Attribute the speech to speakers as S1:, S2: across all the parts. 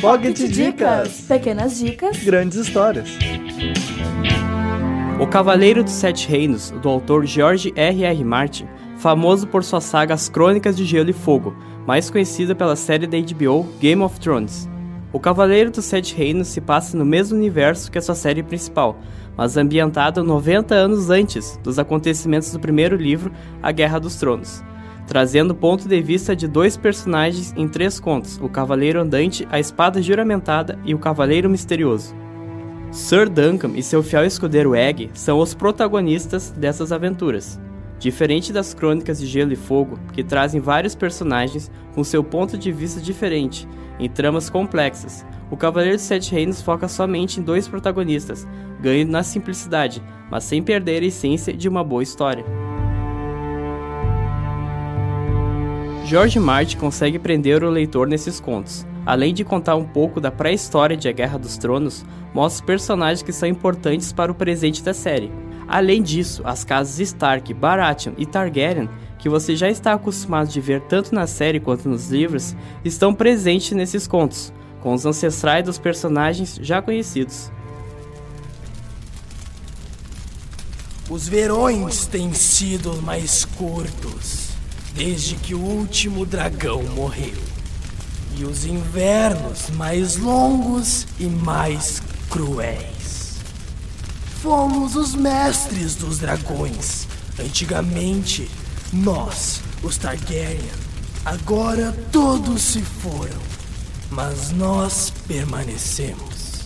S1: Pocket Dicas.
S2: Pequenas dicas.
S1: Grandes histórias.
S3: O Cavaleiro dos Sete Reinos, do autor George R. R. Martin, famoso por sua saga As Crônicas de Gelo e Fogo, mais conhecida pela série da HBO Game of Thrones. O Cavaleiro dos Sete Reinos se passa no mesmo universo que a sua série principal, mas ambientado 90 anos antes dos acontecimentos do primeiro livro, A Guerra dos Tronos, trazendo o ponto de vista de dois personagens em três contos: o Cavaleiro Andante, a Espada Juramentada e o Cavaleiro Misterioso. Sir Duncan e seu fiel escudeiro Egg são os protagonistas dessas aventuras. Diferente das crônicas de Gelo e Fogo, que trazem vários personagens com seu ponto de vista diferente, em tramas complexas, o Cavaleiro dos Sete Reinos foca somente em dois protagonistas, ganhando na simplicidade, mas sem perder a essência de uma boa história. George Martin consegue prender o leitor nesses contos. Além de contar um pouco da pré-história de A Guerra dos Tronos, mostra personagens que são importantes para o presente da série, Além disso, as casas Stark, Baratheon e Targaryen, que você já está acostumado de ver tanto na série quanto nos livros, estão presentes nesses contos, com os ancestrais dos personagens já conhecidos.
S4: Os verões têm sido mais curtos desde que o último dragão morreu. E os invernos mais longos e mais cruéis. Fomos os mestres dos dragões. Antigamente, nós, os Targaryen. Agora todos se foram, mas nós permanecemos.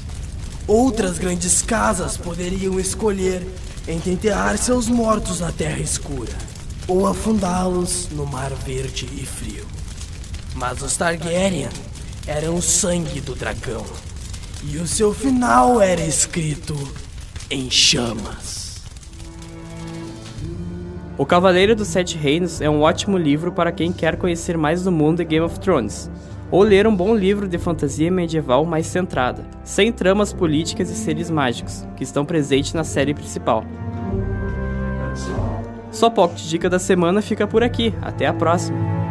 S4: Outras grandes casas poderiam escolher enterrar seus mortos na terra escura ou afundá-los no mar verde e frio. Mas os Targaryen eram o sangue do dragão, e o seu final era escrito em chamas.
S3: O Cavaleiro dos Sete Reinos é um ótimo livro para quem quer conhecer mais do mundo de Game of Thrones, ou ler um bom livro de fantasia medieval mais centrada, sem tramas políticas e seres mágicos, que estão presentes na série principal. Sua Pocket Dica da semana fica por aqui, até a próxima!